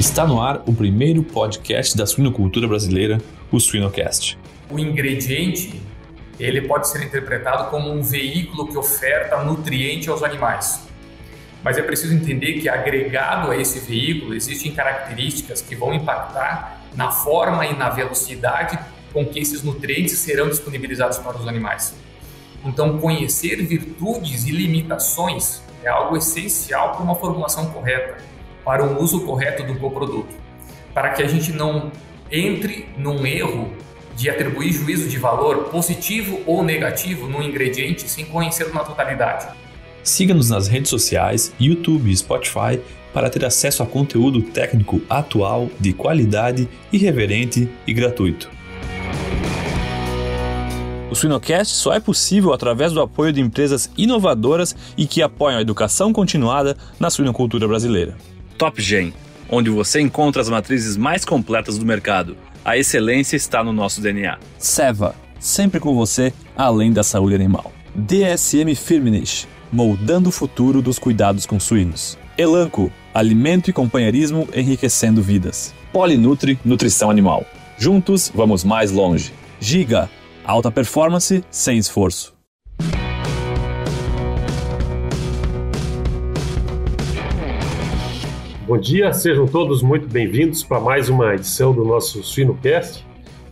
Está no ar o primeiro podcast da suinocultura brasileira, o Suinocast. O ingrediente, ele pode ser interpretado como um veículo que oferta nutriente aos animais. Mas é preciso entender que agregado a esse veículo existem características que vão impactar na forma e na velocidade com que esses nutrientes serão disponibilizados para os animais. Então, conhecer virtudes e limitações é algo essencial para uma formulação correta, para um uso correto do coproduto, para que a gente não entre num erro de atribuir juízo de valor positivo ou negativo no ingrediente sem conhecê-lo na totalidade. Siga-nos nas redes sociais, YouTube e Spotify para ter acesso a conteúdo técnico atual, de qualidade, irreverente e gratuito. O Suinocast só é possível através do apoio de empresas inovadoras e que apoiam a educação continuada na suinocultura brasileira. Top Gen, onde você encontra as matrizes mais completas do mercado. A excelência está no nosso DNA. Seva, sempre com você, além da saúde animal. DSM Firmenich, moldando o futuro dos cuidados com suínos. Elanco, alimento e companheirismo enriquecendo vidas. Polinutri, nutrição animal. Juntos, vamos mais longe. Giga, Alta performance sem esforço. Bom dia, sejam todos muito bem-vindos para mais uma edição do nosso Suinocast.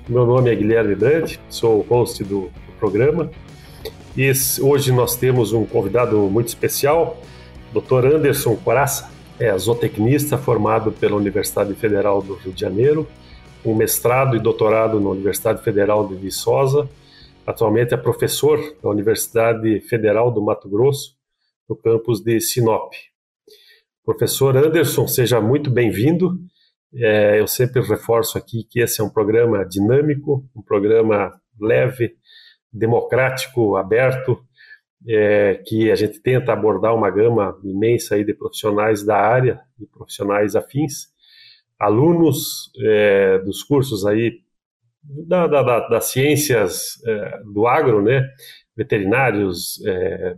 Meu nome é Guilherme Brandt, sou o host do, do programa. E esse, hoje nós temos um convidado muito especial, Dr. Anderson Coraça, é zootecnista formado pela Universidade Federal do Rio de Janeiro, com mestrado e doutorado na Universidade Federal de Viçosa. Atualmente é professor da Universidade Federal do Mato Grosso, no campus de Sinop. Professor Anderson, seja muito bem-vindo. É, eu sempre reforço aqui que esse é um programa dinâmico, um programa leve, democrático, aberto, é, que a gente tenta abordar uma gama imensa aí de profissionais da área e profissionais afins alunos é, dos cursos aí da, da, da, das ciências é, do agro, né, veterinários, é,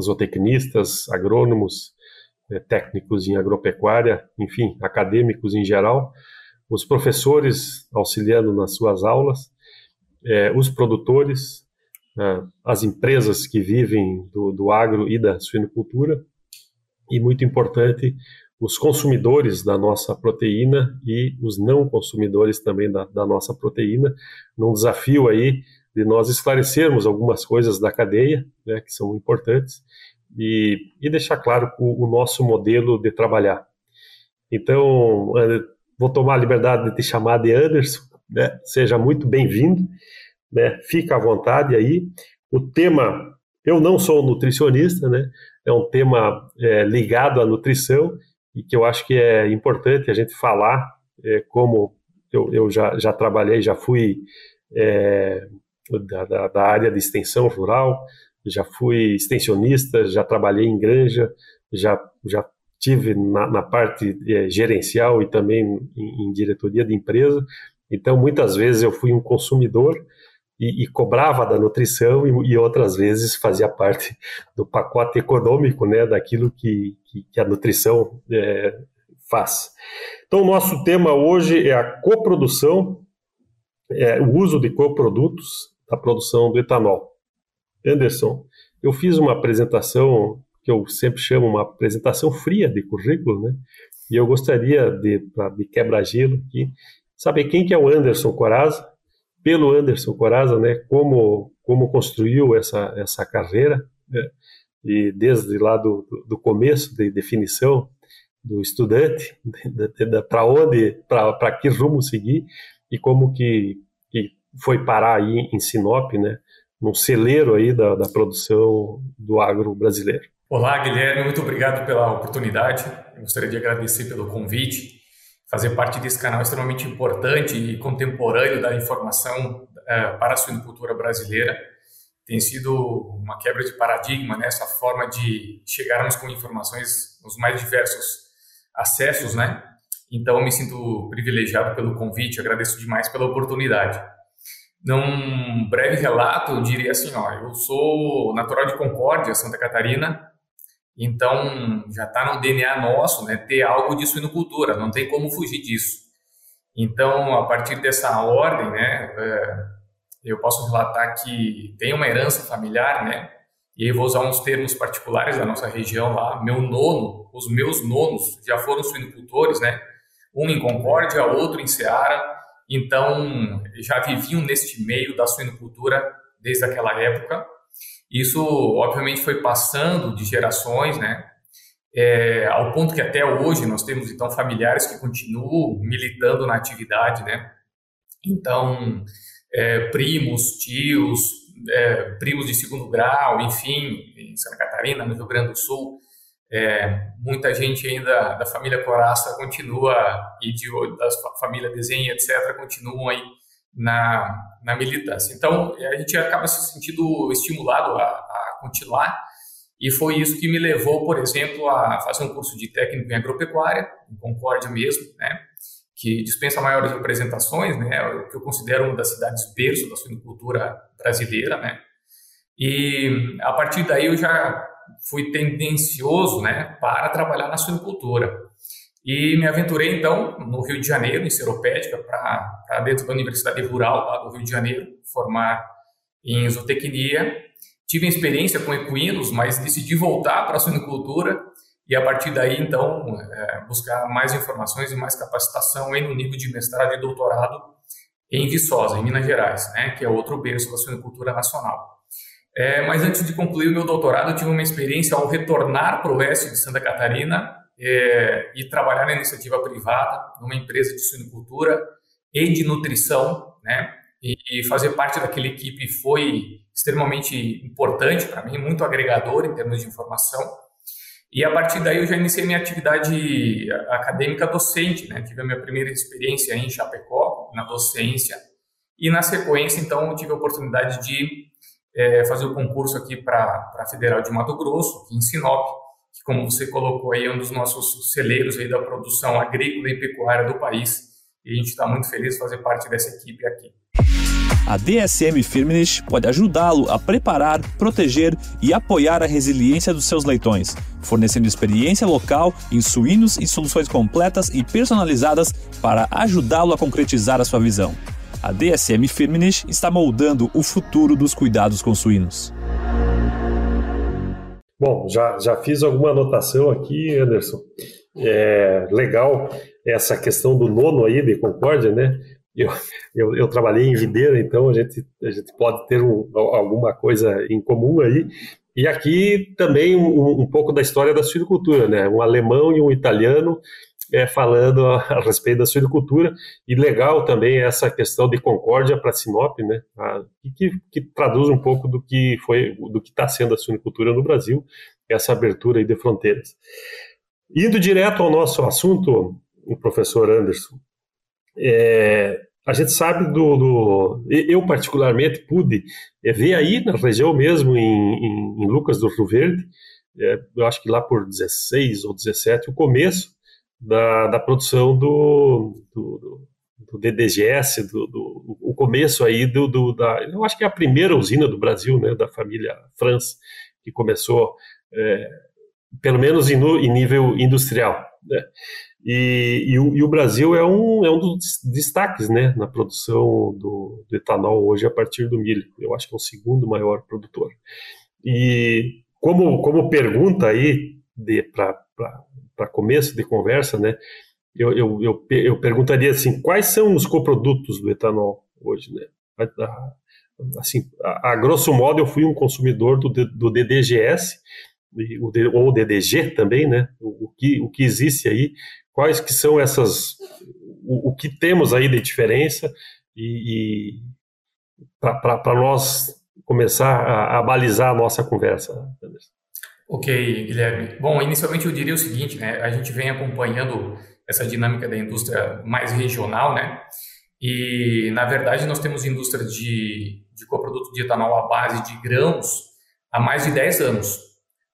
zootecnistas, agrônomos, técnicos em agropecuária, enfim, acadêmicos em geral, os professores auxiliando nas suas aulas, é, os produtores, é, as empresas que vivem do, do agro e da suinocultura, e muito importante, os consumidores da nossa proteína e os não consumidores também da, da, nossa proteína, num desafio aí de nós esclarecermos algumas coisas da cadeia, né, que são importantes, e, e deixar claro o, o, nosso modelo de trabalhar. Então, vou tomar a liberdade de te chamar de Anderson, né, seja muito bem-vindo, né, fica à vontade aí. O tema, eu não sou nutricionista, né, é um tema é, ligado à nutrição, e que eu acho que é importante a gente falar, é, como eu, eu já, já trabalhei, já fui é, da, da, área de extensão rural, já fui extensionista, já trabalhei em granja, já, já tive na, na parte é, gerencial e também em, em diretoria de empresa, então muitas vezes eu fui um consumidor e, e, cobrava da nutrição e, e, outras vezes fazia parte do pacote econômico, né, daquilo que, que, que a nutrição é, faz. Então, o nosso tema hoje é a coprodução, é, o uso de coprodutos da produção do etanol. Anderson, eu fiz uma apresentação que eu sempre chamo uma apresentação fria de currículo, né? E eu gostaria de, de quebra-gelo aqui, saber quem que é o Anderson Coraza, pelo Anderson Coraza, né, como, como construiu essa, essa carreira, né, e desde lá do, do começo de definição do estudante, para onde, para que rumo seguir, e como que, que foi parar aí em Sinop, né, num celeiro aí da, da produção do agro brasileiro. Olá, Guilherme, muito obrigado pela oportunidade. Eu gostaria de agradecer pelo convite fazer parte desse canal extremamente importante e contemporâneo da informação é, para a suinocultura brasileira. Tem sido uma quebra de paradigma nessa né? forma de chegarmos com informações nos mais diversos acessos, né? Então, me sinto privilegiado pelo convite, agradeço demais pela oportunidade. Num breve relato, eu diria assim, ó, eu sou natural de Concórdia, Santa Catarina, Então, já está no DNA nosso, né, ter algo de suinocultura, não tem como fugir disso. Então, a partir dessa ordem, né, é, eu posso relatar que tem uma herança familiar, né, e aí vou usar uns termos particulares da nossa região lá. Meu nono, os meus nonos já foram suinocultores, né, um em Concórdia, outro em Ceará, então já viviam neste meio da suinocultura desde aquela época. Isso, obviamente, foi passando de gerações, né? É, ao ponto que até hoje nós temos então familiares que continuam militando na atividade, né? Então, é, primos, tios, é, primos de segundo grau, enfim, em Santa Catarina, no Rio Grande do Sul, é, muita gente ainda da família Coraça continua e de, da família Desenho, etc., continuam aí na, na militância. Então, a gente acaba se sentindo estimulado a, a continuar, e foi isso que me levou, por exemplo, a fazer um curso de técnico em agropecuária, em Concórdia mesmo, né, que dispensa maiores apresentações, né, o que eu considero uma das cidades berço da suinocultura brasileira, né, e a partir daí eu já fui tendencioso, né, para trabalhar na suinocultura. E me aventurei, então, no Rio de Janeiro, em Seropédica, para dentro da Universidade Rural lá do Rio de Janeiro, formar em zootecnia. Tive experiência com equinos, mas decidi voltar para a suinocultura e, a partir daí, então, é, buscar mais informações e mais capacitação em no nível de mestrado e doutorado em Viçosa, em Minas Gerais, né, que é outro berço da suinocultura nacional. É, mas antes de concluir o meu doutorado, eu tive uma experiência ao retornar para o oeste de Santa Catarina, é, e trabalhar na iniciativa privada, numa empresa de suinocultura e de nutrição, né? E, e fazer parte daquela equipe foi extremamente importante para mim, muito agregador em termos de informação. E a partir daí eu já iniciei minha atividade acadêmica docente, né? Tive a minha primeira experiência em Chapecó, na docência, e na sequência, então, tive a oportunidade de é, fazer o concurso aqui para a Federal de Mato Grosso, aqui em Sinop, que como você colocou aí, é um dos nossos celeiros aí da produção agrícola e pecuária do país. E a gente está muito feliz de fazer parte dessa equipe aqui. A DSM Firmenich pode ajudá-lo a preparar, proteger e apoiar a resiliência dos seus leitões, fornecendo experiência local em suínos e soluções completas e personalizadas para ajudá-lo a concretizar a sua visão. A DSM Firmenich está moldando o futuro dos cuidados com suínos. Bom, já, já fiz alguma anotação aqui, Anderson. É, legal essa questão do nono aí de Concórdia, né? Eu, eu, eu, trabalhei em videira, então a gente, a gente pode ter um, alguma coisa em comum aí. E aqui também um, um pouco da história da suinocultura, né? Um alemão e um italiano é, falando a, a, respeito da suinocultura e legal também essa questão de concórdia para Sinop, né, a, que, que, traduz um pouco do que foi, do que está sendo a suinocultura no Brasil, essa abertura de fronteiras. Indo direto ao nosso assunto, o professor Anderson, é, a gente sabe do, do, Eu, particularmente, pude é, ver aí na região mesmo, em, em, em Lucas do Rio Verde, é, eu acho que lá por 16 ou 17, o começo da, da produção do, do, do DDGS, do, do, o começo aí do, do, da, eu acho que é a primeira usina do Brasil, né, da família France, que começou, é, pelo menos em, em, nível industrial, né, e, e, o, e, o, Brasil é um, é um dos destaques, né, na produção do, do etanol hoje a partir do milho, eu acho que é o segundo maior produtor. E como, como pergunta aí para para começo de conversa, né? Eu, eu, eu, eu, perguntaria assim, quais são os coprodutos do etanol hoje, né? Assim, a, a grosso modo, eu fui um consumidor do, do DDGS, ou DDG também, né? O, o, que, o que existe aí, quais que são essas, o, o que temos aí de diferença e, e para nós começar a, a, balizar a nossa conversa. Anderson. Ok, Guilherme. Bom, inicialmente eu diria o seguinte, né? A gente vem acompanhando essa dinâmica da indústria mais regional, né? E, na verdade, nós temos indústria de, de coproduto de etanol à base de grãos há mais de 10 anos.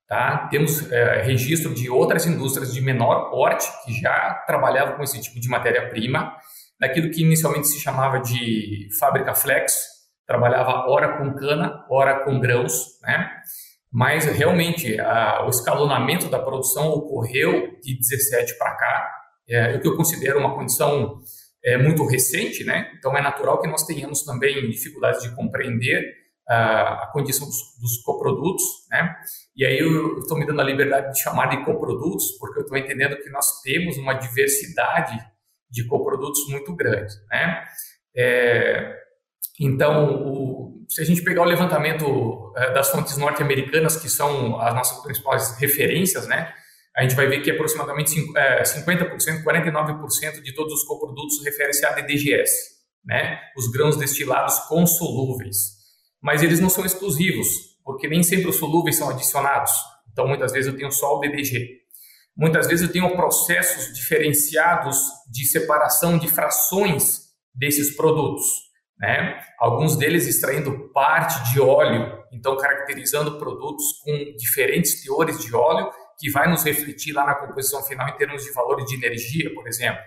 Tá? Temos é, registro de outras indústrias de menor porte que já trabalhavam com esse tipo de matéria-prima, daquilo que inicialmente se chamava de fábrica flex, trabalhava ora com cana, ora com grãos, né? Mas realmente a, o escalonamento da produção ocorreu de 17 para cá, é, o que eu considero uma condição é, muito recente, né? Então é natural que nós tenhamos também dificuldades de compreender a condição dos, dos, coprodutos, né? E aí eu estou me dando a liberdade de chamar de coprodutos, porque eu estou entendendo que nós temos uma diversidade de coprodutos muito grande, né? É, então, o, se a gente pegar o levantamento é, das fontes norte-americanas, que são as nossas principais referências, né? A gente vai ver que aproximadamente 50%, 49% é, de todos os coprodutos refere-se a DDGS, né? Os grãos destilados consolúveis. Mas eles não são exclusivos, porque nem sempre os solúveis são adicionados. Então, muitas vezes eu tenho só o DDG. Muitas vezes eu tenho processos diferenciados de separação de frações desses produtos, né? Alguns deles extraindo parte de óleo, então caracterizando produtos com diferentes teores de óleo que vai nos refletir lá na composição final em termos de valor de energia, por exemplo.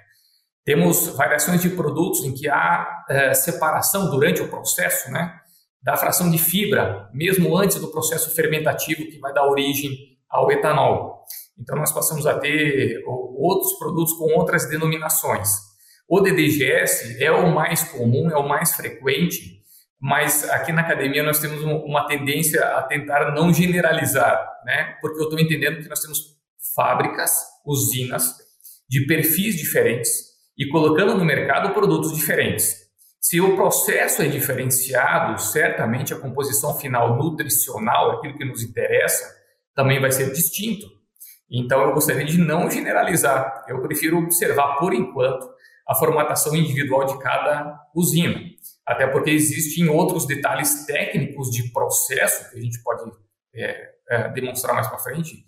Temos variações de produtos em que há é, separação durante o processo, né? Da fração de fibra, mesmo antes do processo fermentativo que vai dar origem ao etanol. Então, nós passamos a ter outros produtos com outras denominações. O DDGS é o mais comum, é o mais frequente, mas aqui na academia nós temos uma tendência a tentar não generalizar, né? Porque eu estou entendendo que nós temos fábricas, usinas de perfis diferentes e colocando no mercado produtos diferentes. Se o processo é diferenciado, certamente a composição final nutricional, aquilo que nos interessa, também vai ser distinto. Então eu gostaria de não generalizar. Eu prefiro observar por enquanto a formatação individual de cada usina. Até porque existem outros detalhes técnicos de processo que a gente pode é, é, demonstrar mais para frente,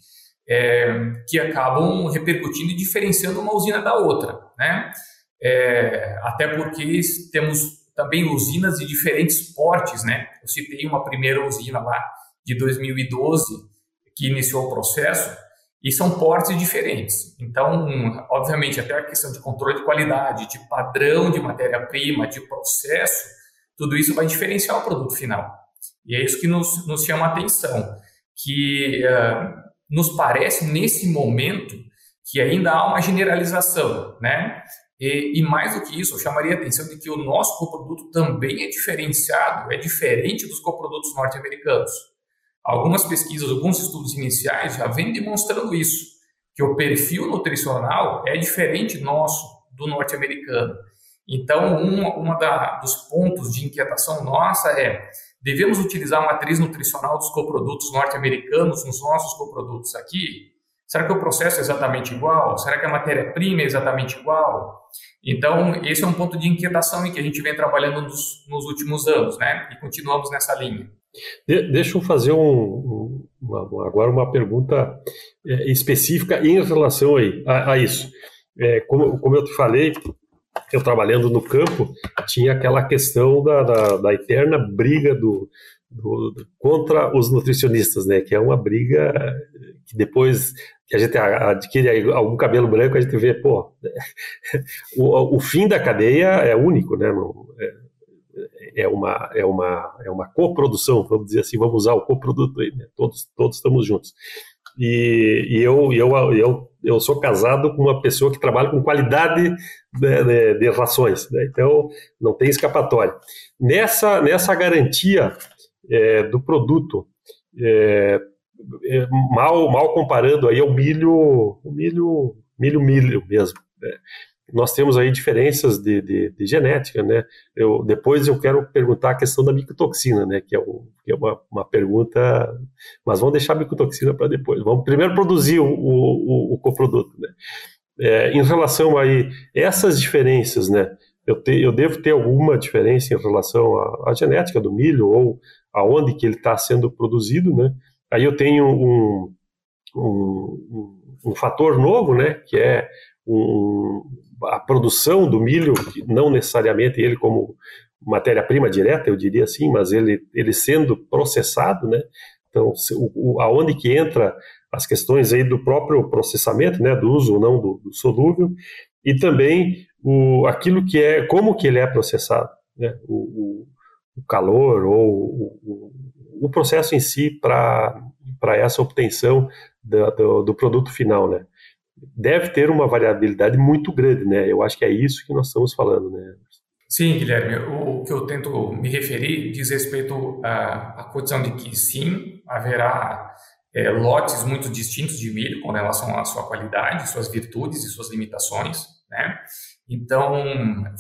é, que acabam repercutindo e diferenciando uma usina da outra, né? É, até porque temos também usinas de diferentes portes, né? Eu citei uma primeira usina lá de 2012 que iniciou o processo e são portes diferentes. Então, obviamente, até a questão de controle de qualidade, de padrão de matéria-prima, de processo, tudo isso vai diferenciar o produto final. E é isso que nos, nos chama a atenção, que uh, nos parece, nesse momento, que ainda há uma generalização, né? E, e, mais do que isso, eu chamaria a atenção de que o nosso coproduto também é diferenciado, é diferente dos coprodutos norte-americanos. Algumas pesquisas, alguns estudos iniciais já vêm demonstrando isso, que o perfil nutricional é diferente nosso do norte-americano. Então, um uma da, dos pontos de inquietação nossa é devemos utilizar a matriz nutricional dos coprodutos norte-americanos nos nossos coprodutos aqui? Será que o processo é exatamente igual? Será que a matéria-prima é exatamente igual? Então, esse é um ponto de inquietação em que a gente vem trabalhando nos, nos últimos anos, né? E continuamos nessa linha. De, deixa eu fazer um, uma, agora uma pergunta é, específica em relação aí, a, a isso. É, como, como eu te falei, eu trabalhando no campo, tinha aquela questão da, da, da eterna briga do, do, do, contra os nutricionistas, né? Que é uma briga que depois que a gente adquire algum cabelo branco, a gente vê, pô, o, o fim da cadeia é único, né? Não, é, é uma, é uma, é uma coprodução, vamos dizer assim, vamos usar o coproduto aí, né? todos, todos estamos juntos. E, e eu, eu, eu, eu sou casado com uma pessoa que trabalha com qualidade de, de, de rações, né? então não tem escapatória. Nessa, nessa garantia é, do produto, é, é, mal, mal comparando aí ao milho, milho, milho, milho mesmo. Né? Nós temos aí diferenças de, de, de, genética, né? Eu, depois eu quero perguntar a questão da micotoxina, né? Que é, um, que é uma, uma, pergunta, mas vamos deixar a micotoxina para depois. Vamos primeiro produzir o, o, o coproduto, né? É, em relação aí essas diferenças, né? Eu, te, eu devo ter alguma diferença em relação à, à genética do milho ou aonde que ele está sendo produzido, né? Aí eu tenho um, um, um, um fator novo, né? Que é um, a produção do milho, não necessariamente ele como matéria-prima direta, eu diria assim, mas ele, ele sendo processado, né? Então, o, aonde que entra as questões aí do próprio processamento, né, do uso ou não do, do solúvel, e também o, aquilo que é, como que ele é processado, né, o, o calor ou o, o processo em si para essa obtenção do, do, produto final, né? Deve ter uma variabilidade muito grande, né? Eu acho que é isso que nós estamos falando, né? Sim, Guilherme, o que eu tento me referir diz respeito à, à condição de que sim, haverá é, lotes muito distintos de milho com relação à sua qualidade, suas virtudes e suas limitações, né? Então,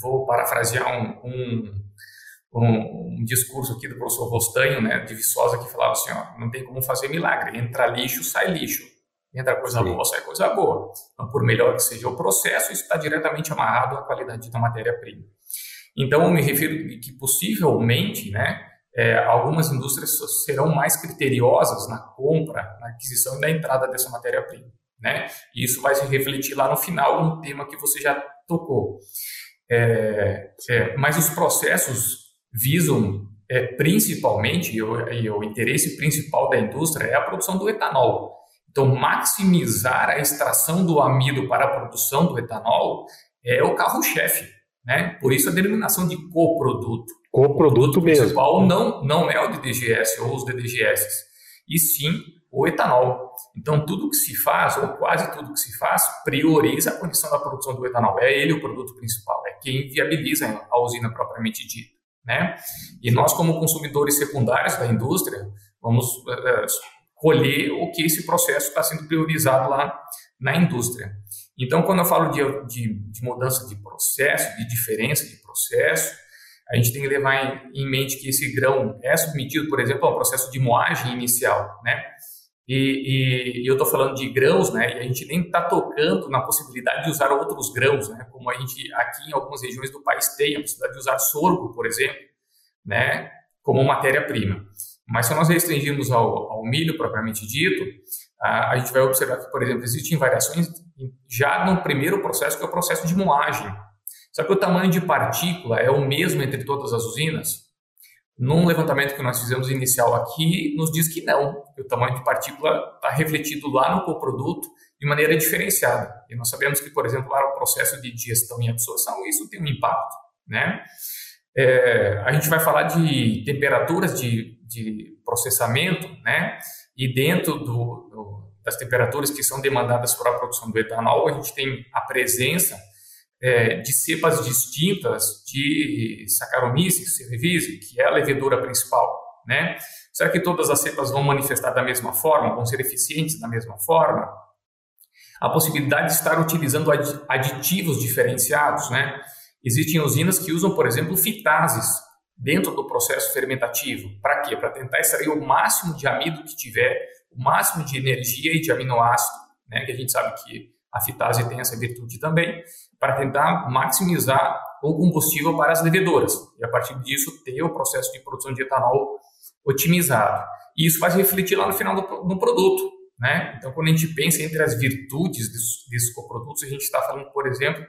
vou parafrasear um, um, um, um discurso aqui do professor Rostanho, né, de Viçosa, que falava assim, ó, não tem como fazer milagre, entra lixo, sai lixo. Entra coisa Sim. boa, sai coisa boa. Então, por melhor que seja o processo, isso está diretamente amarrado à qualidade da matéria-prima. Então, eu me refiro que possivelmente, né, é, algumas indústrias serão mais criteriosas na compra, na aquisição e na entrada dessa matéria-prima. Né? E isso vai se refletir lá no final no tema que você já tocou. É, é, mas os processos visam é, principalmente, e o, e o interesse principal da indústria é a produção do etanol. Então, maximizar a extração do amido para a produção do etanol é o carro-chefe. Né? Por isso a denominação de coproduto. Coproduto o mesmo. principal não, não é o DDGS ou os DDGS, e sim o etanol. Então, tudo que se faz, ou quase tudo que se faz, prioriza a condição da produção do etanol. É ele o produto principal, é quem viabiliza a usina propriamente dita. Né? E nós, como consumidores secundários da indústria, vamos uh, colher o que esse processo está sendo priorizado lá na indústria. Então, quando eu falo de, de, de mudança de processo, de diferença de processo, a gente tem que levar em, mente que esse grão é submetido, por exemplo, a um processo de moagem inicial, né? E, e, e eu estou falando de grãos, né? E a gente nem está tocando na possibilidade de usar outros grãos, né? Como a gente aqui em algumas regiões do país tem a possibilidade de usar sorgo, por exemplo, né? Como matéria-prima. Mas se nós restringirmos ao, ao milho propriamente dito, a, a, gente vai observar que, por exemplo, existem variações já no primeiro processo, que é o processo de moagem. Só que o tamanho de partícula é o mesmo entre todas as usinas? Num levantamento que nós fizemos inicial aqui, nos diz que não, que o tamanho de partícula está refletido lá no coproduto de maneira diferenciada. E nós sabemos que, por exemplo, lá no processo de digestão e absorção, isso tem um impacto, né? É, a gente vai falar de temperaturas de, de processamento, né? E dentro do, do, das temperaturas que são demandadas para a produção do etanol, a gente tem a presença é, de cepas distintas de Saccharomyces cerevisiae, que é a levedura principal, né? Será que todas as cepas vão manifestar da mesma forma, vão ser eficientes da mesma forma? A possibilidade de estar utilizando aditivos diferenciados, né? Existem usinas que usam, por exemplo, fitases dentro do processo fermentativo. Para quê? Para tentar extrair o máximo de amido que tiver, o máximo de energia e de aminoácido, né? Que a gente sabe que a fitase tem essa virtude também, para tentar maximizar o combustível para as levedoras e a partir disso ter o processo de produção de etanol otimizado. E isso vai se refletir lá no final do, produto. Né? Então, quando a gente pensa entre as virtudes desses, desses coprodutos, a gente está falando, por exemplo,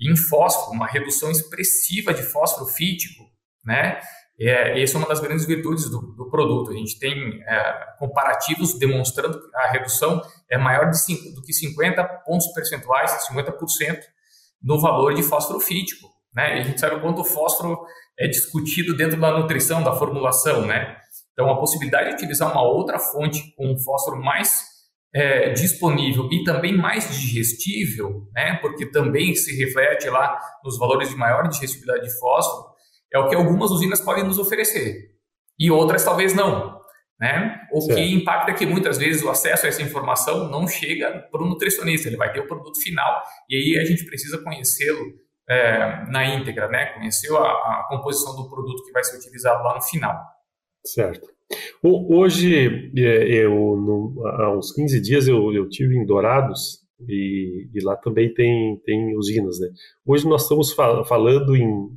em fósforo, uma redução expressiva de fósforo fítico, né? É, essa é uma das grandes virtudes do, do produto. A gente tem é, comparativos demonstrando que a redução é maior de cinco, do que 50 pontos percentuais, 50% no valor de fósforo fítico. Né? E a gente sabe o quanto o fósforo é discutido dentro da nutrição, da formulação. Né? Então, a possibilidade de utilizar uma outra fonte com um fósforo mais é, disponível e também mais digestível, né? porque também se reflete lá nos valores de maior digestibilidade de fósforo, é o que algumas usinas podem nos oferecer e outras talvez não. Né? O certo. que impacta é que muitas vezes o acesso a essa informação não chega para o nutricionista, ele vai ter o produto final e aí a gente precisa conhecê-lo é, na íntegra, né? conhecer a, a, composição do produto que vai ser utilizado lá no final. Certo. Hoje, é, eu, no, há uns 15 dias eu, eu tive em Dourados e, e, lá também tem, tem usinas. Né? Hoje nós estamos fal falando em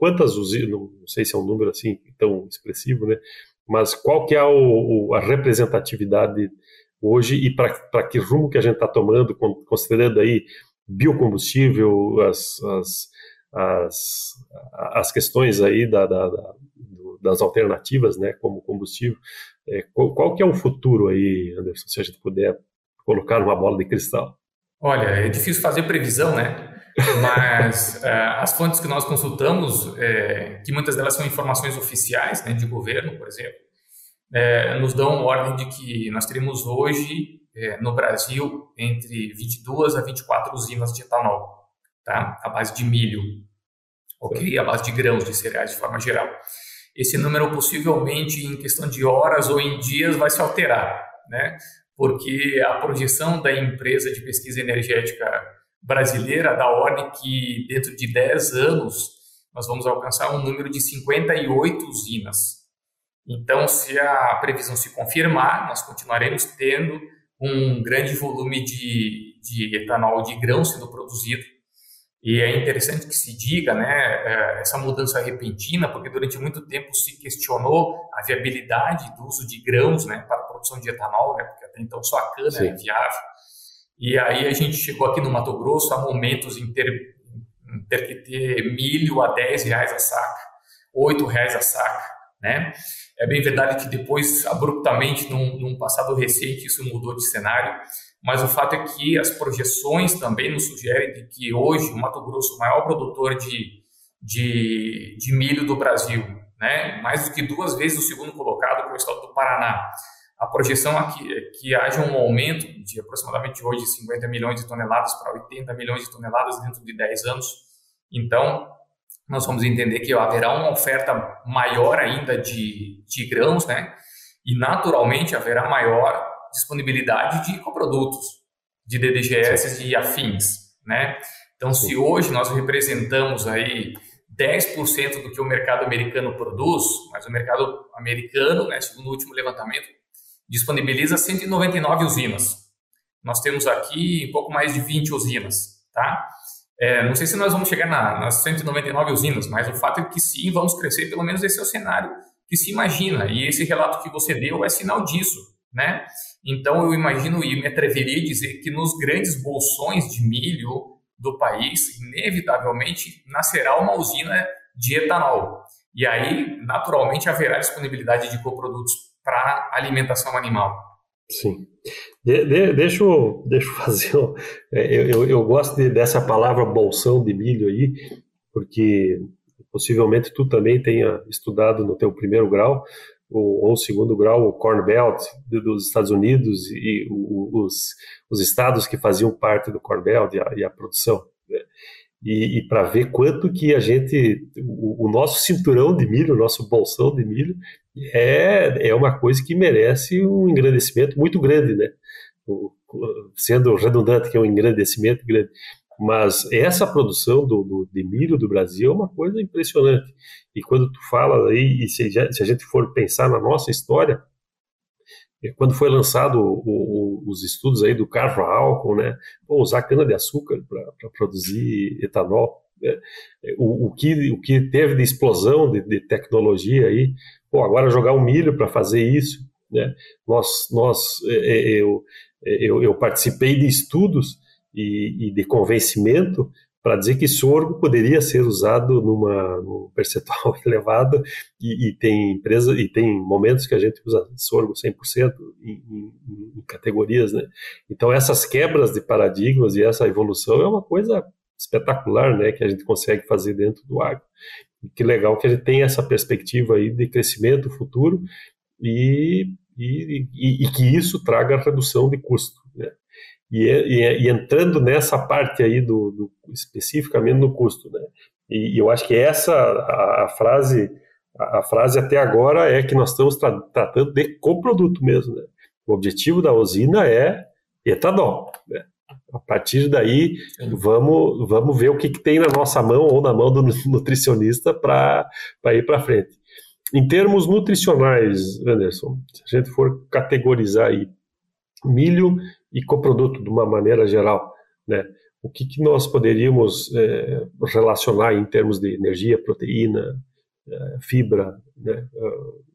quantas usinas, não sei se é um número assim tão expressivo, né? Mas qual que é o, a representatividade hoje e para que rumo que a gente está tomando, considerando aí biocombustível, as, as, as, as questões aí da, da, da, das alternativas, né, como combustível. É, qual, qual, que é o futuro aí, Anderson, se a gente puder colocar uma bola de cristal? Olha, é difícil fazer previsão, né? Mas é, as fontes que nós consultamos, é, que muitas delas são informações oficiais, né, de governo, por exemplo, é, nos dão ordem de que nós teremos hoje é, no Brasil entre 22 a 24 usinas de etanol, tá? A base de milho, ok? A base de grãos de cereais de forma geral. Esse número possivelmente em questão de horas ou em dias vai se alterar, né? Porque a projeção da empresa de pesquisa energética brasileira dá ordem que dentro de 10 anos nós vamos alcançar um número de 58 usinas. Então, se a previsão se confirmar, nós continuaremos tendo um grande volume de, de etanol de grão sendo produzido. E é interessante que se diga, né, é, essa mudança repentina, porque durante muito tempo se questionou a viabilidade do uso de grãos, né, para a produção de etanol, né, porque até então só a cana Sim. era viável. E aí a gente chegou aqui no Mato Grosso a momentos em ter, em ter que ter milho a 10 reais a saca, 8 reais a saca, né? É bem verdade que depois, abruptamente, num, num, passado recente, isso mudou de cenário, mas o fato é que as projeções também nos sugerem de que hoje o Mato Grosso, o maior produtor de, de, de milho do Brasil, né, mais do que duas vezes o segundo colocado, que é o estado do Paraná. A projeção aqui é que haja um aumento de aproximadamente hoje 50 milhões de toneladas para 80 milhões de toneladas dentro de 10 anos. Então, nós vamos entender que haverá uma oferta maior ainda de, de grãos, né? E naturalmente haverá maior disponibilidade de coprodutos, de DDGS e afins, né? Então, se hoje nós representamos aí 10% do que o mercado americano produz, mas o mercado americano, né, segundo o último levantamento, disponibiliza 199 usinas. Nós temos aqui um pouco mais de 20 usinas, tá? É, não sei se nós vamos chegar na, nas 199 usinas, mas o fato é que sim, vamos crescer, pelo menos esse é o cenário que se imagina. E esse relato que você deu é sinal disso, né? Então eu imagino e me atreveria a dizer que nos grandes bolsões de milho do país, inevitavelmente nascerá uma usina de etanol. E aí, naturalmente, haverá disponibilidade de coprodutos para alimentação animal. Sim. De, de, deixa, eu, deixa eu fazer. É, eu, eu, eu gosto de, dessa palavra bolsão de milho aí, porque possivelmente tu também tenha estudado no teu primeiro grau ou, ou segundo grau o Corn Belt dos Estados Unidos e os, os estados que faziam parte do Corn Belt e a, e a produção. Né? E, e para ver quanto que a gente, o, o, nosso cinturão de milho, o nosso bolsão de milho, é, é uma coisa que merece um engrandecimento muito grande, né? Sendo redundante que é um engrandecimento grande. Mas essa produção do, do, de milho do Brasil é uma coisa impressionante. E quando tu fala aí, e se, se a gente for pensar na nossa história, é, quando foi lançado o, o, os estudos aí do carro a álcool, né, Pô, usar cana de açúcar para produzir etanol, né, o, o, que o que teve de explosão de, de tecnologia aí, Pô, agora jogar o milho para fazer isso, né? Nós, nós, é, é, eu, é, eu, eu participei de estudos e, e de convencimento para dizer que sorgo poderia ser usado numa num percentual elevado e, e, tem empresa e tem momentos que a gente usa sorgo 100% em, em, em categorias, né? Então essas quebras de paradigmas e essa evolução é uma coisa espetacular, né, que a gente consegue fazer dentro do agro que legal que gente tem essa perspectiva aí de crescimento futuro e, e, e, e que isso traga redução de custo. Né? E, e, entrando nessa parte aí do, do, especificamente no custo, né? E, eu acho que essa a, a frase a, a, frase até agora é que nós estamos tra tratando de coproduto mesmo. Né? O objetivo da usina é etanol. Né? A partir daí, vamos, vamos ver o que, que tem na nossa mão ou na mão do nutricionista para ir para frente. Em termos nutricionais, Anderson, se a gente for categorizar aí milho e coproduto de uma maneira geral, né, o que, que nós poderíamos é, relacionar em termos de energia, proteína, é, fibra, né,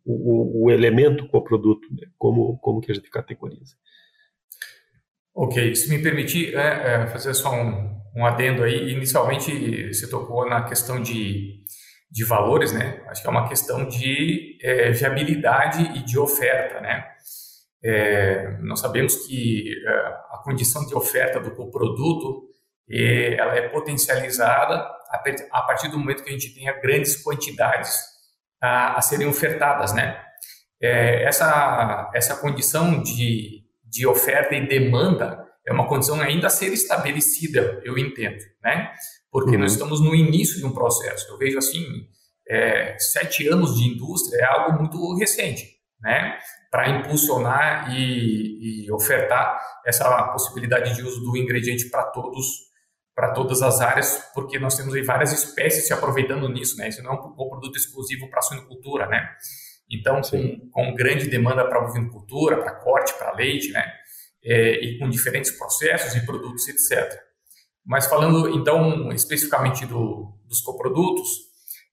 o, o, elemento coproduto, né, como, como que a gente categoriza? Ok, se me permitir é, é, fazer só um, um adendo aí, inicialmente você tocou na questão de, de valores, né? Acho que é uma questão de é, viabilidade e de oferta, né? É, nós sabemos que é, a condição de oferta do produto é, ela é potencializada a partir do momento que a gente tenha grandes quantidades a, a serem ofertadas, né? essa, essa condição de, de oferta e demanda é uma condição ainda a ser estabelecida, eu entendo, né? Porque uhum. nós estamos no início de um processo. Eu vejo assim, é, sete anos de indústria é algo muito recente, né? Para impulsionar e, e, ofertar essa possibilidade de uso do ingrediente para todos, para todas as áreas, porque nós temos aí várias espécies se aproveitando nisso, né? Isso não é um, produto exclusivo para a suinocultura, né? Então, com, com, grande demanda para bovinocultura, para corte, para leite, né? É, e com diferentes processos e produtos, etc. Mas falando, então, especificamente do, dos coprodutos,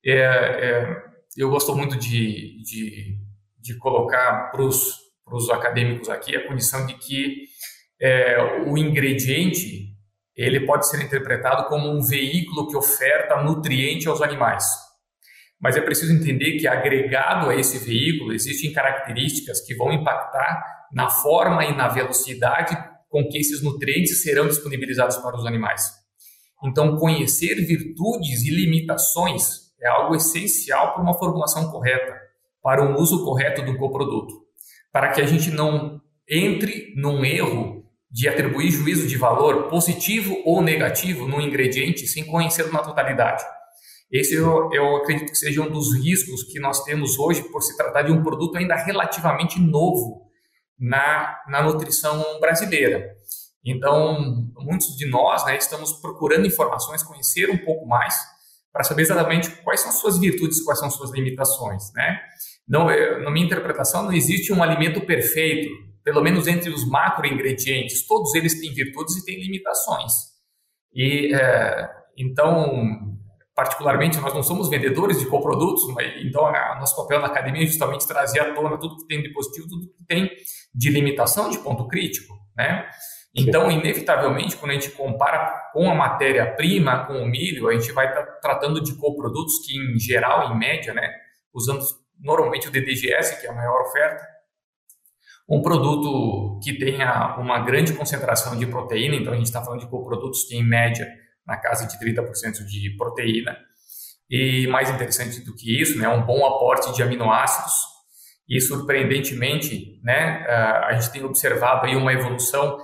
é, é, eu gosto muito de, de, de colocar para os acadêmicos aqui a condição de que é, o ingrediente ele pode ser interpretado como um veículo que oferta nutriente aos animais. Mas é preciso entender que agregado a esse veículo existem características que vão impactar na forma e na velocidade com que esses nutrientes serão disponibilizados para os animais. Então, conhecer virtudes e limitações é algo essencial para uma formulação correta, para um uso correto do coproduto, para que a gente não entre num erro de atribuir juízo de valor positivo ou negativo no ingrediente sem conhecê-lo na totalidade. Esse eu, eu acredito que seja um dos riscos que nós temos hoje por se tratar de um produto ainda relativamente novo na, na nutrição brasileira. Então, muitos de nós né, estamos procurando informações, conhecer um pouco mais para saber exatamente quais são suas virtudes, quais são suas limitações, né? Não, na minha interpretação, não existe um alimento perfeito, pelo menos entre os macro ingredientes. Todos eles têm virtudes e têm limitações. E é, então, particularmente, nós não somos vendedores de coprodutos, mas, então a, nosso papel na academia é justamente trazer à tona tudo que tem de positivo, tudo que tem de limitação, de ponto crítico, né? Então, inevitavelmente, quando a gente compara com a matéria-prima, com o milho, a gente vai estar tá tratando de coprodutos que, em geral, em média, né, usando normalmente o DDGS, que é a maior oferta, um produto que tenha uma grande concentração de proteína, então a gente está falando de coprodutos que, em média, na casa de 30% de proteína, e mais interessante do que isso, né, um bom aporte de aminoácidos, e surpreendentemente, né, a gente tem observado aí uma evolução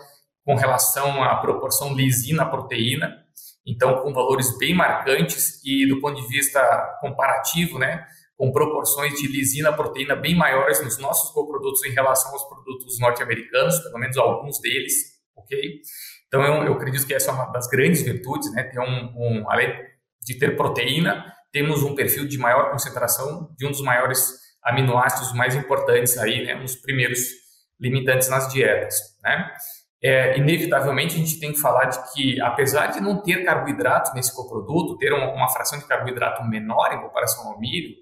com relação à proporção lisina-proteína, então com valores bem marcantes e do ponto de vista comparativo, né, com proporções de lisina-proteína bem maiores nos nossos coprodutos em relação aos produtos norte-americanos, pelo menos alguns deles, ok? Então eu, eu, acredito que essa é uma das grandes virtudes, né, ter um, um além de ter proteína, temos um perfil de maior concentração de um dos maiores aminoácidos mais importantes aí, né, nos primeiros limitantes nas dietas, né? é, inevitavelmente a gente tem que falar de que, apesar de não ter carboidrato nesse coproduto, ter uma, uma fração de carboidrato menor em comparação ao milho,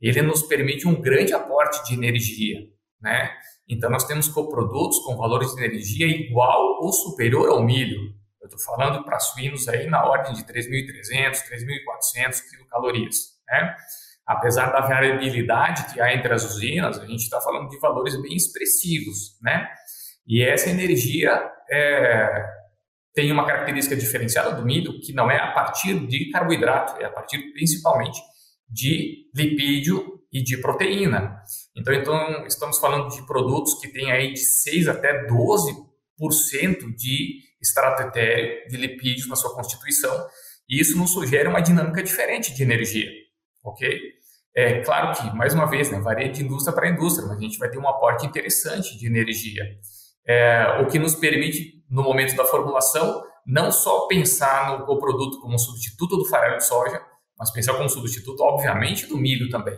ele nos permite um grande aporte de energia, né? Então nós temos coprodutos com valores de energia igual ou superior ao milho. Eu estou falando para suínos aí na ordem de 3.300, 3.400 quilocalorias, né? Apesar da variabilidade que há entre as usinas, a gente está falando de valores bem expressivos, né? E essa energia é, tem uma característica diferenciada do milho, que não é a partir de carboidrato, é a partir principalmente de lipídio e de proteína. Então, então estamos falando de produtos que têm aí de 6 até 12% de extrato etéreo de lipídios na sua constituição, e isso nos sugere uma dinâmica diferente de energia, ok? É claro que, mais uma vez, né, varia de indústria para indústria, mas a gente vai ter um aporte interessante de energia é, o que nos permite, no momento da formulação, não só pensar no coproduto como um substituto do farelo de soja, mas pensar como substituto, obviamente, do milho também.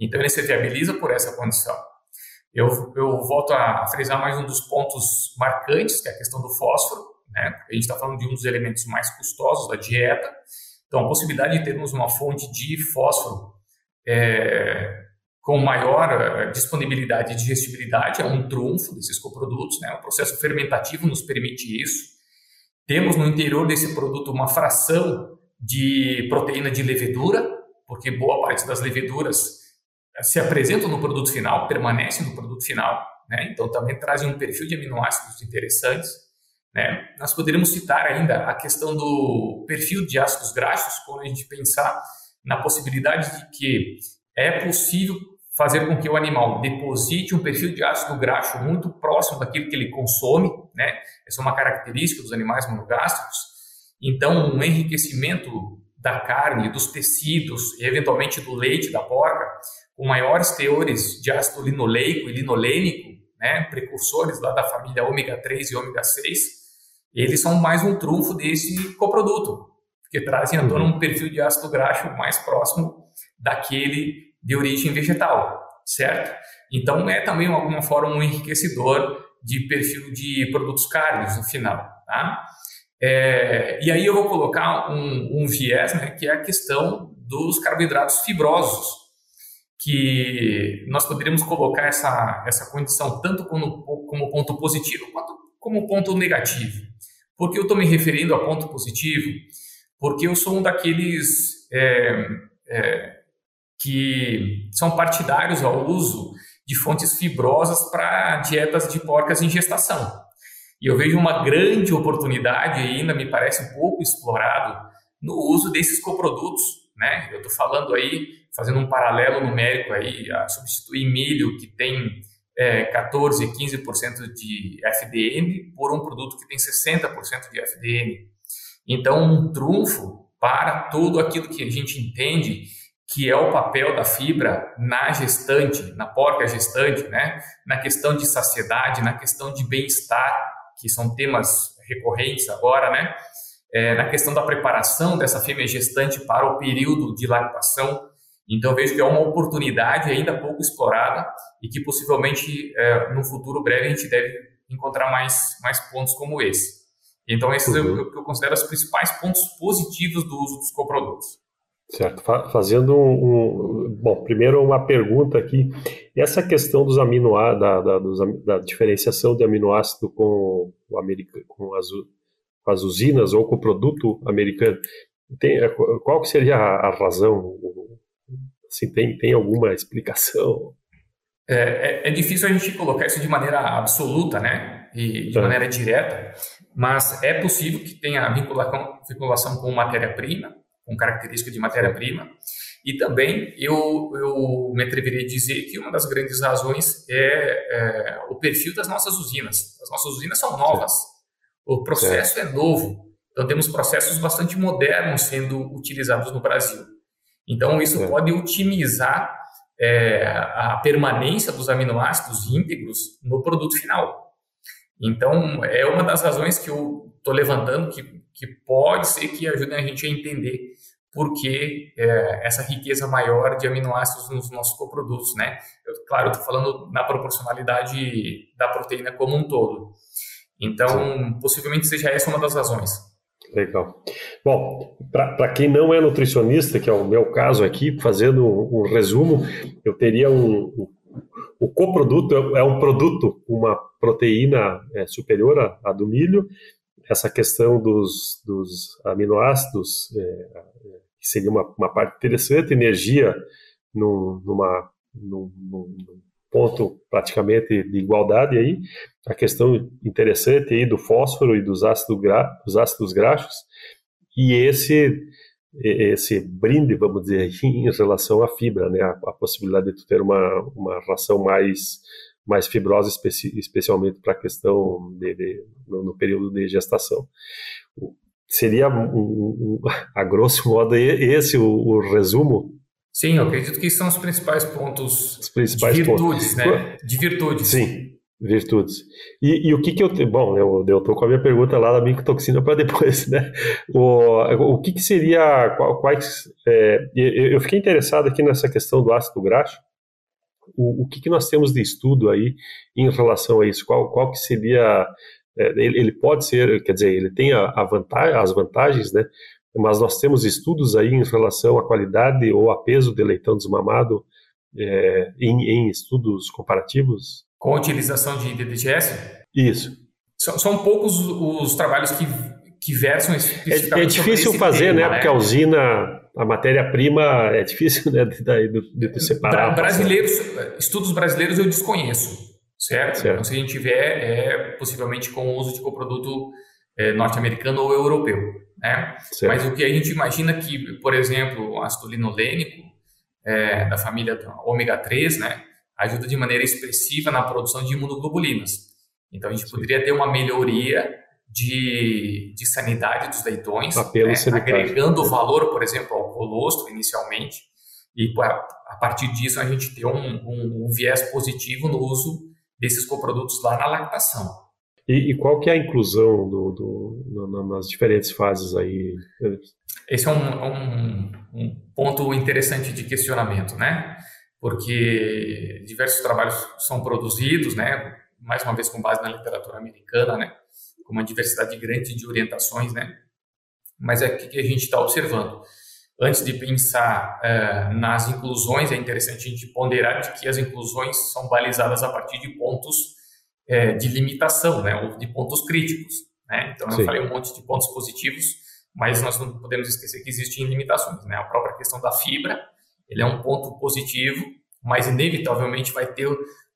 Então, ele se viabiliza por essa condição. Eu, eu volto a frisar mais um dos pontos marcantes, que é a questão do fósforo. Né? A gente está falando de um dos elementos mais custosos da dieta. Então, a possibilidade de termos uma fonte de fósforo é, com maior eh, disponibilidade e digestibilidade, é um trunfo desses coprodutos, né? o processo fermentativo nos permite isso. Temos no interior desse produto uma fração de proteína de levedura, porque boa parte das leveduras se apresentam no produto final, permanecem no produto final, né? então também trazem um perfil de aminoácidos interessantes. Né? Nós poderíamos citar ainda a questão do perfil de ácidos graxos, quando a gente pensar na possibilidade de que é possível fazer com que o animal deposite um perfil de ácido graxo muito próximo daquilo que ele consome, né? Essa é uma característica dos animais monogástricos. Então, um enriquecimento da carne, dos tecidos e eventualmente do leite da porca, com maiores teores de ácido linoleico e linolênico, né, precursores lá da família ômega 3 e ômega 6, eles são mais um trunfo desse coproduto, que trazem à tona uhum. um perfil de ácido graxo mais próximo daquele de origem vegetal, certo? Então é também de alguma forma um enriquecedor de perfil de produtos cárnicos no final, tá? É, e aí eu vou colocar um, um viés, né, que é a questão dos carboidratos fibrosos, que nós poderíamos colocar essa, essa condição tanto como, como ponto positivo quanto como ponto negativo. Por que eu estou me referindo a ponto positivo? Porque eu sou um daqueles é, é, que são partidários ao uso de fontes fibrosas para dietas de porcas em gestação. E eu vejo uma grande oportunidade ainda, me parece um pouco explorado, no uso desses coprodutos. Né? Eu estou falando aí, fazendo um paralelo numérico aí, a substituir milho que tem é, 14, 15% de FDM por um produto que tem 60% de FDM. Então, um trunfo para tudo aquilo que a gente entende que é o papel da fibra na gestante, na porca gestante, né? na questão de saciedade, na questão de bem-estar, que são temas recorrentes agora, né? É, na questão da preparação dessa fêmea gestante para o período de lactação. Então, vejo que é uma oportunidade ainda pouco explorada e que possivelmente é, no futuro breve a gente deve encontrar mais, mais pontos como esse. Então, esses uhum. eu, eu considero os principais pontos positivos do uso dos coprodutos. Certo. Fazendo um, um, Bom, primeiro uma pergunta aqui. Essa questão dos aminoácidos, da, da, dos, da diferenciação de aminoácido com, o americano, com, as, com as usinas ou com o produto americano, tem, é, qual que seria a, a razão? Assim, tem, tem alguma explicação? É, é, é, difícil a gente colocar isso de maneira absoluta, né? E de é. maneira direta, mas é possível que tenha vinculação, vinculação com matéria-prima, com característica de matéria-prima. E também eu, eu me atreveria a dizer que uma das grandes razões é, é o perfil das nossas usinas. As nossas usinas são novas, o processo é novo, então temos processos bastante modernos sendo utilizados no Brasil. Então isso pode otimizar é, a permanência dos aminoácidos íntegros no produto final. Então é uma das razões que eu estou levantando que, que pode ser que ajudem a gente a entender porque é, essa riqueza maior de aminoácidos nos nossos coprodutos, né? Eu, claro, estou falando na proporcionalidade da proteína como um todo. Então, Sim. possivelmente seja essa uma das razões. Legal. Bom, para quem não é nutricionista, que é o meu caso aqui, fazendo um, um resumo, eu teria um, um o coproduto é, é um produto, uma proteína é, superior à, à, do milho. Essa questão dos, dos aminoácidos é, que seria uma, uma parte interessante, energia num, numa, num, num, ponto praticamente de igualdade aí, a questão interessante aí do fósforo e dos ácidos, gra, dos ácidos graxos, e esse esse brinde, vamos dizer, em relação à fibra, né, a, a possibilidade de tu ter uma, uma ração mais mais fibrosa, especi, especialmente para a questão de, de no, no, período de gestação. Seria, um, um, a grosso modo, esse o, o, resumo? Sim, eu acredito que são os principais pontos os principais de virtudes, pontos. né? De virtudes. Sim, virtudes. E, e, o que que eu... Bom, eu, eu tô com a minha pergunta lá da micotoxina para depois, né? O, o que que seria... Quais... É, eu fiquei interessado aqui nessa questão do ácido graxo. O, o que que nós temos de estudo aí em relação a isso? Qual, qual que seria é, ele, ele, pode ser, quer dizer, ele tem a, a vantagem, as vantagens, né? Mas nós temos estudos aí em relação à qualidade ou a peso de leitão desmamado é, em, em, estudos comparativos. Com a utilização de DDGS? Isso. São, são poucos os trabalhos que, que versam especificamente É, é difícil fazer, tema, né? né? Porque a usina a matéria-prima é difícil né, de, de, de separar. Brasileiros, estudos brasileiros eu desconheço certo? certo? Então, se a gente tiver, é possivelmente com o uso de coproduto é, norte-americano ou europeu, né? Certo. Mas o que a gente imagina que, por exemplo, o ácido linolênico, é, da família ômega 3, né, ajuda de maneira expressiva na produção de imunoglobulinas. Então, a gente Sim. poderia ter uma melhoria de, de sanidade dos leitões, né, agregando valor, por exemplo, ao colostro inicialmente, e a partir disso a gente ter um, um, um viés positivo no uso desses coprodutos lá na lactação. E, e, qual que é a inclusão do, do, nas diferentes fases aí? Esse é um, um, um, ponto interessante de questionamento, né? Porque diversos trabalhos são produzidos, né? Mais uma vez com base na literatura americana, né? Com uma diversidade grande de orientações, né? Mas é o que a gente está observando. Antes de pensar uh, nas inclusões, é interessante a gente ponderar de que as inclusões são balizadas a partir de pontos é, de limitação, né, ou de pontos críticos. Né? Então, Sim. eu falei um monte de pontos positivos, mas nós não podemos esquecer que existem limitações. Né? A própria questão da fibra, ele é um ponto positivo, mas inevitavelmente vai ter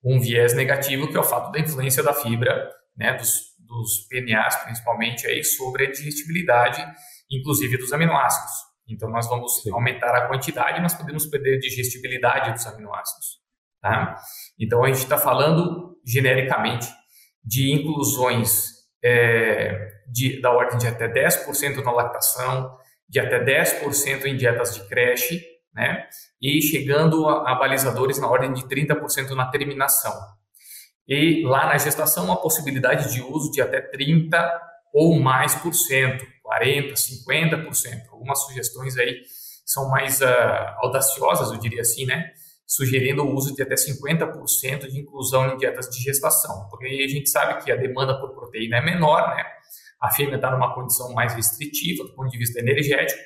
um viés negativo, que é o fato da influência da fibra, né, dos, dos PNAs principalmente, aí, sobre a digestibilidade, inclusive dos aminoácidos. Então, nós vamos Sim. aumentar a quantidade, mas podemos perder a digestibilidade dos aminoácidos. Tá? Então, a gente está falando genericamente, de inclusões é, de, da ordem de até 10% na lactação, de até 10% em dietas de creche, né? E chegando a, a balizadores na ordem de 30% na terminação. E lá na gestação, a possibilidade de uso de até 30 ou mais por cento, 40, 50%. Algumas sugestões aí são mais uh, audaciosas, eu diria assim, né? Sugerindo o uso de até 50% de inclusão em dietas de gestação, porque aí a gente sabe que a demanda por proteína é menor, né? A fêmea está numa condição mais restritiva do ponto de vista energético,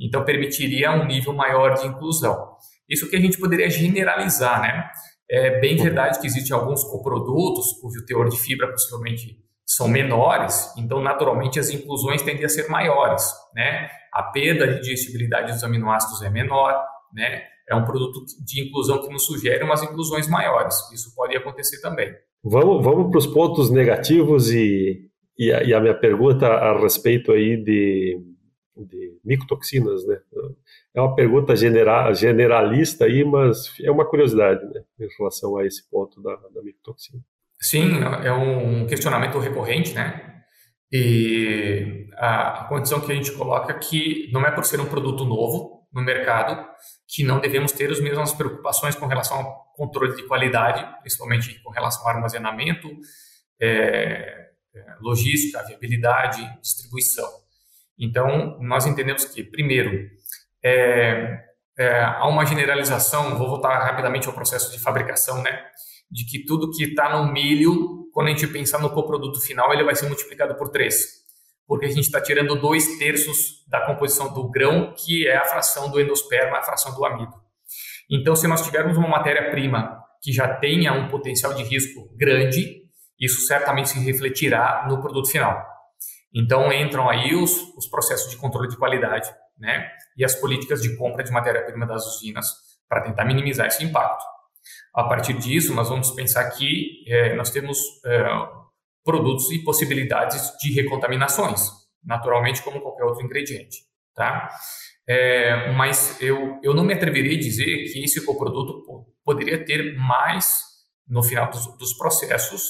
então permitiria um nível maior de inclusão. Isso que a gente poderia generalizar, né? É bem verdade que existem alguns coprodutos cujo teor de fibra possivelmente são menores, então naturalmente as inclusões tendem a ser maiores, né? A perda de digestibilidade dos aminoácidos é menor, né? É um produto de inclusão que nos sugere umas inclusões maiores. Isso pode acontecer também. Vamos, vamos para os pontos negativos e, e a, e, a, minha pergunta a respeito aí de, de micotoxinas, né? É uma pergunta genera, generalista aí, mas é uma curiosidade, né, em relação a esse ponto da, da micotoxina. Sim, é um questionamento recorrente, né? E a, a condição que a gente coloca é que não é por ser um produto novo, no mercado que não devemos ter as mesmas preocupações com relação ao controle de qualidade, principalmente com relação ao armazenamento, é, é, logística, viabilidade, distribuição. Então, nós entendemos que, primeiro, é, é, há uma generalização, vou voltar rapidamente ao processo de fabricação, né? De que tudo que está no milho, quando a gente pensar no coproduto final, ele vai ser multiplicado por três porque a gente está tirando dois terços da composição do grão, que é a fração do endosperma, a fração do amido. Então, se nós tivermos uma matéria-prima que já tenha um potencial de risco grande, isso certamente se refletirá no produto final. Então, entram aí os, os processos de controle de qualidade né, e as políticas de compra de matéria-prima das usinas para tentar minimizar esse impacto. A partir disso, nós vamos pensar que é, nós temos é, produtos e possibilidades de recontaminações, naturalmente como qualquer outro ingrediente, tá? É, mas eu, eu não me atreveria a dizer que esse coproduto poderia ter mais, no final dos, dos processos,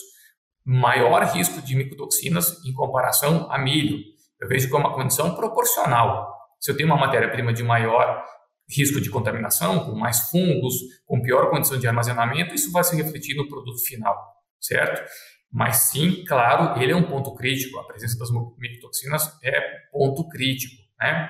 maior risco de micotoxinas em comparação a milho. Eu vejo como uma condição proporcional. Se eu tenho uma matéria-prima de maior risco de contaminação, com mais fungos, com pior condição de armazenamento, isso vai se refletir no produto final, certo? Mas sim, claro, ele é um ponto crítico. A presença das micotoxinas é ponto crítico, né?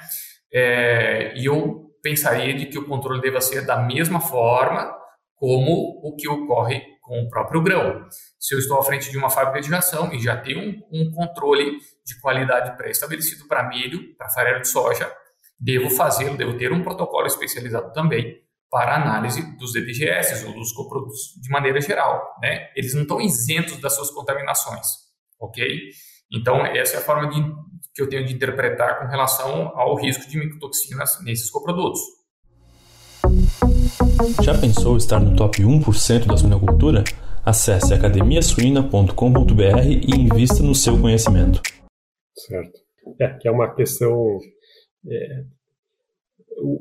É, e eu pensaria de que o controle deva ser da mesma forma como o que ocorre com o próprio grão. Se eu estou à frente de uma fábrica de ração e já tenho um, um controle de qualidade pré-estabelecido para milho, para farelo de soja, devo fazê-lo, devo ter um protocolo especializado também para análise dos DDGS ou dos coprodutos de maneira geral. Né? Eles não estão isentos das suas contaminações, ok? Então, essa é a forma de, que eu tenho de interpretar com relação ao risco de micotoxinas nesses coprodutos. Já pensou estar no top 1% da suinocultura? Acesse academiasuina.com.br e invista no seu conhecimento. Certo. É, que é uma questão é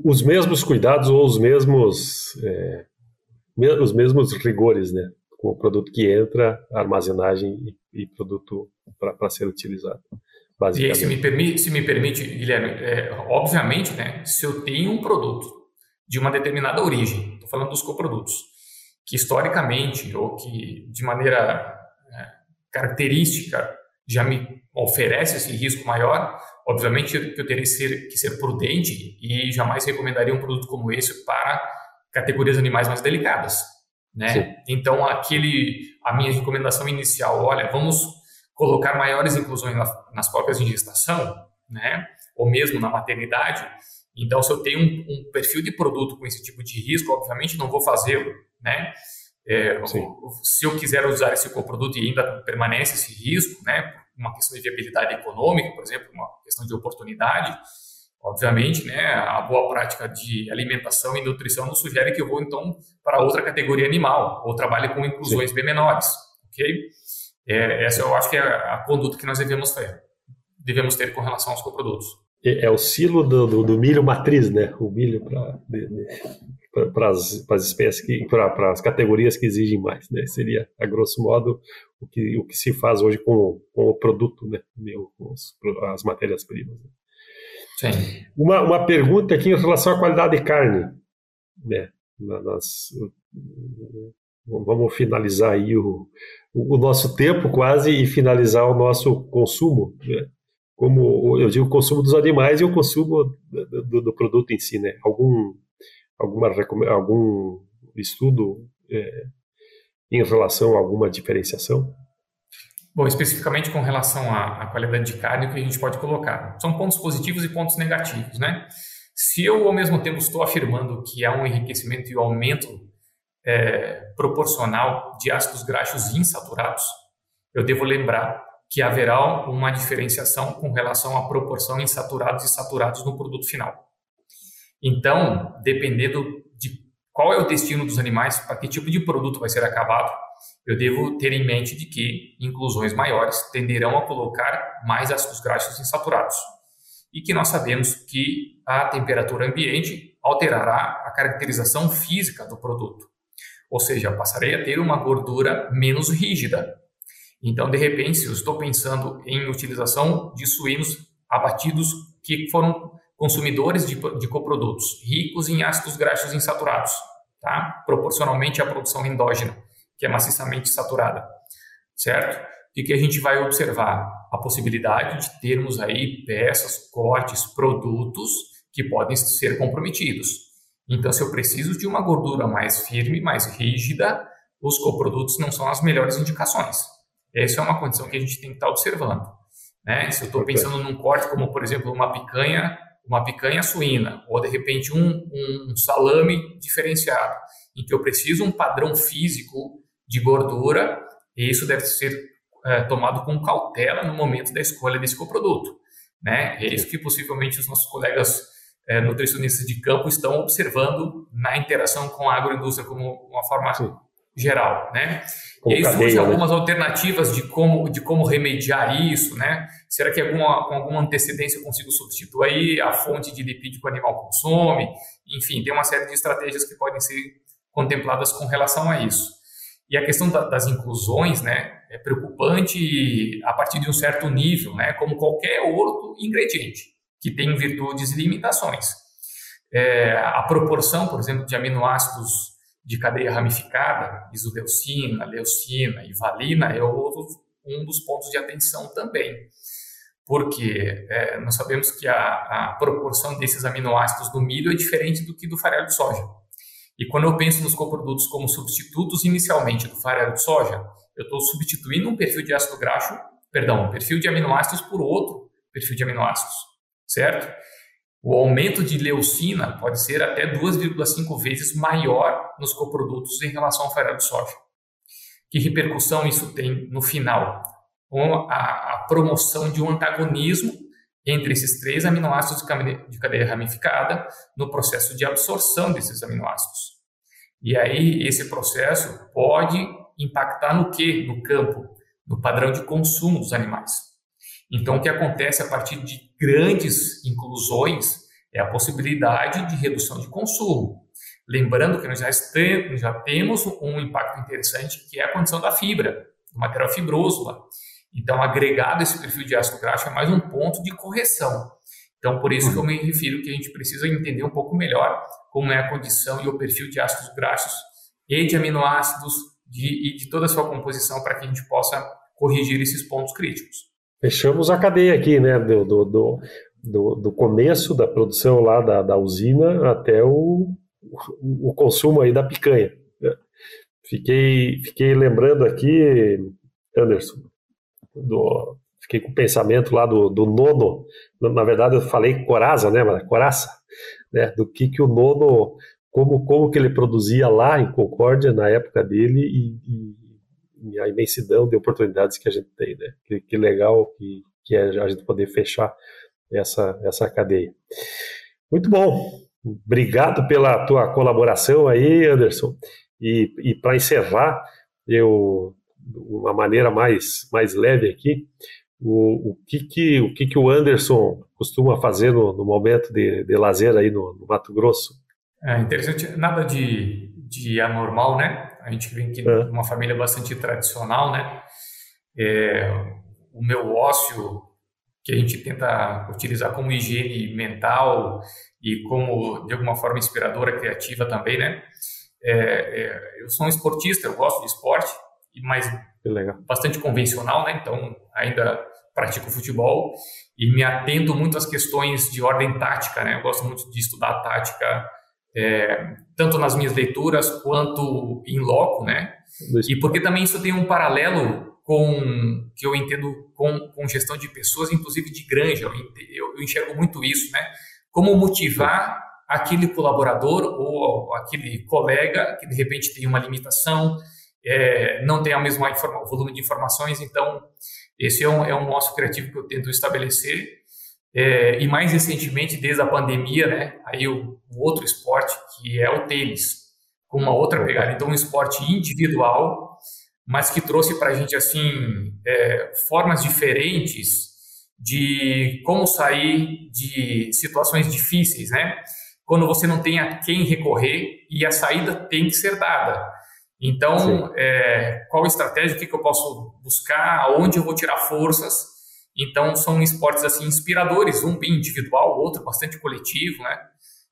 os mesmos cuidados ou os mesmos, é, os mesmos rigores, né? Com o produto que entra, armazenagem e, e produto para ser utilizado. E aí, se me permite, se me permite Guilherme, é, obviamente, né, se eu tenho um produto de uma determinada origem, estou falando dos coprodutos, que historicamente ou que de maneira é, característica já me oferece esse risco maior, obviamente que eu teria que ser, que ser prudente e jamais recomendaria um produto como esse para categorias animais mais delicadas, né? Então aquele a minha recomendação inicial, olha, vamos colocar maiores inclusões nas próprias gestação, né? Ou mesmo na maternidade. Então, se eu tenho um, um perfil de produto com esse tipo de risco, obviamente não vou fazê-lo, né? É, se eu quiser usar esse coproduto e ainda permanece esse risco, né? Uma questão de viabilidade econômica, por exemplo, uma questão de oportunidade, obviamente, né? A boa prática de alimentação e nutrição nos sugere que eu vou então para outra categoria animal ou trabalhe com inclusões Sim. bem menores, ok? É, essa eu acho que é a conduta que nós devemos ter, devemos ter com relação aos coprodutos. É, é o silo do, do, do, milho matriz, né? O milho para as espécies, para as categorias que exigem mais, né? Seria, a grosso modo, o que, o que se faz hoje com, com o produto, né? Com os, as matérias-primas. Né? Sim. Uma, uma pergunta aqui em relação à qualidade de carne, né? Nas, vamos finalizar aí o, o nosso tempo quase e finalizar o nosso consumo, né? Como eu digo, o consumo dos animais e o consumo do, do, do produto em si, né? Algum, alguma, algum estudo é, em relação a alguma diferenciação? Bom, especificamente com relação à, à, qualidade de carne, o que a gente pode colocar? São pontos positivos e pontos negativos, né? Se eu, ao mesmo tempo, estou afirmando que há um enriquecimento e um aumento é, proporcional de ácidos graxos insaturados, eu devo lembrar que haverá uma diferenciação com relação à proporção insaturados e saturados no produto final. Então, dependendo de qual é o destino dos animais, para que tipo de produto vai ser acabado, eu devo ter em mente de que inclusões maiores tenderão a colocar mais ácidos graxos insaturados e que nós sabemos que a temperatura ambiente alterará a caracterização física do produto. Ou seja, passarei a ter uma gordura menos rígida. Então, de repente, eu estou pensando em utilização de suínos abatidos que foram consumidores de, de coprodutos ricos em ácidos graxos insaturados, tá? proporcionalmente à produção endógena, que é maciçamente saturada, certo? O que a gente vai observar? A possibilidade de termos aí peças, cortes, produtos que podem ser comprometidos. Então, se eu preciso de uma gordura mais firme, mais rígida, os coprodutos não são as melhores indicações. Essa é uma condição que a gente tem que estar observando. Né? Se eu estou pensando num corte como, por exemplo, uma picanha, uma picanha suína, ou de repente um, um salame diferenciado, em que eu preciso um padrão físico de gordura, isso deve ser é, tomado com cautela no momento da escolha desse coproduto. Né? É isso que possivelmente os nossos colegas é, nutricionistas de campo estão observando na interação com a agroindústria como uma forma Sim. Geral, né? e aí surgem né? algumas alternativas de como, de como remediar isso, né? Será que alguma, com alguma antecedência eu consigo substituir a fonte de lipídio que o animal consome? Enfim, tem uma série de estratégias que podem ser contempladas com relação a isso. E a questão da, das inclusões, né, é preocupante a partir de um certo nível, né, como qualquer outro ingrediente que tem virtudes e limitações. É, a proporção, por exemplo, de aminoácidos de cadeia ramificada, isodeucina, leucina e valina, é outro, um dos pontos de atenção também. Porque é, nós sabemos que a, a, proporção desses aminoácidos do milho é diferente do que do farelo de soja. E quando eu penso nos coprodutos como substitutos inicialmente do farelo de soja, eu estou substituindo um perfil de ácido graxo, perdão, um perfil de aminoácidos por outro perfil de aminoácidos certo? O aumento de leucina pode ser até 2,5 vezes maior nos coprodutos em relação ao farelo de soja. Que repercussão isso tem no final? A, a promoção de um antagonismo entre esses três aminoácidos de cadeia ramificada no processo de absorção desses aminoácidos. E aí esse processo pode impactar no que? No campo, no padrão de consumo dos animais. Então, o que acontece a partir de grandes inclusões é a possibilidade de redução de consumo. Lembrando que nós já, este, já temos um impacto interessante que é a condição da fibra, do material fibroso lá. Então, agregado esse perfil de ácido graxo é mais um ponto de correção. Então, por isso que eu me refiro que a gente precisa entender um pouco melhor como é a condição e o perfil de ácidos graxos e de aminoácidos de, e de toda a sua composição para que a gente possa corrigir esses pontos críticos. Fechamos a cadeia aqui, né, do, do, do, do, começo da produção lá da, da usina até o, o consumo aí da picanha. Fiquei, fiquei lembrando aqui, Anderson, do, fiquei com o pensamento lá do, do nono, na verdade eu falei coraza, né, mas coraça, né, do que que o nono, como, como que ele produzia lá em Concórdia na época dele e, e, e a imensidão de oportunidades que a gente tem, né, que, que legal que, que é a gente poder fechar essa, essa cadeia. Muito bom, obrigado pela tua colaboração aí, Anderson, e, e para encerrar, eu uma maneira mais, mais leve aqui, o, o, que, que, o que, que o Anderson costuma fazer no, no momento de, de lazer aí no, no, Mato Grosso? É interessante, nada de, de anormal, né? A gente vem aqui é. de uma família bastante tradicional, né? É, o meu ócio, que a gente tenta utilizar como higiene mental e como, de alguma forma, inspiradora, criativa também, né? É, é, eu sou um esportista, eu gosto de esporte, mas bastante convencional, né? Então, ainda pratico futebol e me atendo muito às questões de ordem tática, né? Eu gosto muito de estudar tática, é, tanto nas minhas leituras quanto em loco, né? E porque também isso tem um paralelo com que eu entendo com, com gestão de pessoas, inclusive de granja. Eu, eu, eu enxergo muito isso, né? Como motivar aquele colaborador ou aquele colega que de repente tem uma limitação, é, não tem o mesmo volume de informações, então esse é um, é um ócio criativo que eu tento estabelecer. É, e mais recentemente, desde a pandemia, né, aí o, o outro esporte que é o tênis, com uma outra pegada. Então, um esporte individual, mas que trouxe para a gente assim é, formas diferentes de como sair de situações difíceis, né? Quando você não tem a quem recorrer e a saída tem que ser dada. Então, é, qual estratégia, o que, que eu posso buscar, aonde eu vou tirar forças. Então, são esportes assim inspiradores, um bem individual, outro bastante coletivo, né?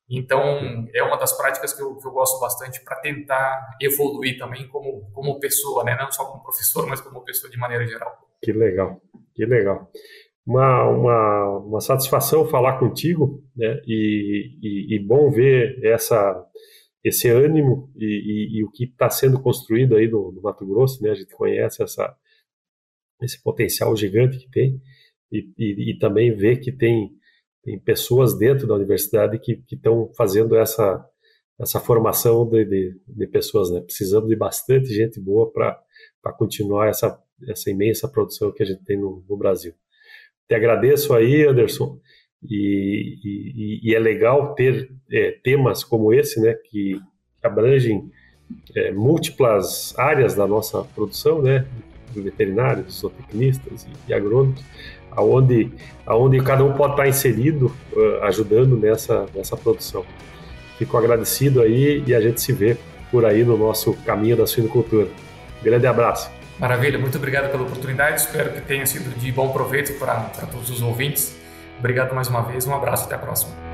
Então, é uma das práticas que eu, que eu gosto bastante para tentar evoluir também como, como pessoa, né? Não só como professor, mas como pessoa de maneira geral. Que legal, que legal. Uma, uma, uma satisfação falar contigo, né? E, e, e bom ver essa esse ânimo e, e, o que está sendo construído aí no, no, Mato Grosso, né? A gente conhece essa, esse potencial gigante que tem e, e também vê que tem, tem pessoas dentro da universidade que estão fazendo essa, essa formação de, de, de, pessoas, né? Precisamos de bastante gente boa para continuar essa, essa imensa produção que a gente tem no, no Brasil. Te agradeço aí, Anderson, e, e, e é legal ter é, temas como esse, né, que, abrangem é, múltiplas áreas da nossa produção, né, veterinários, zootecnistas e, e agrônomos, aonde, aonde cada um pode estar inserido, uh, ajudando nessa, nessa produção. Fico agradecido aí e a gente se vê por aí no nosso caminho da suinocultura. Grande abraço. Maravilha, muito obrigado pela oportunidade. Espero que tenha sido de bom proveito para todos os ouvintes. Obrigado mais uma vez, um abraço, até a próxima.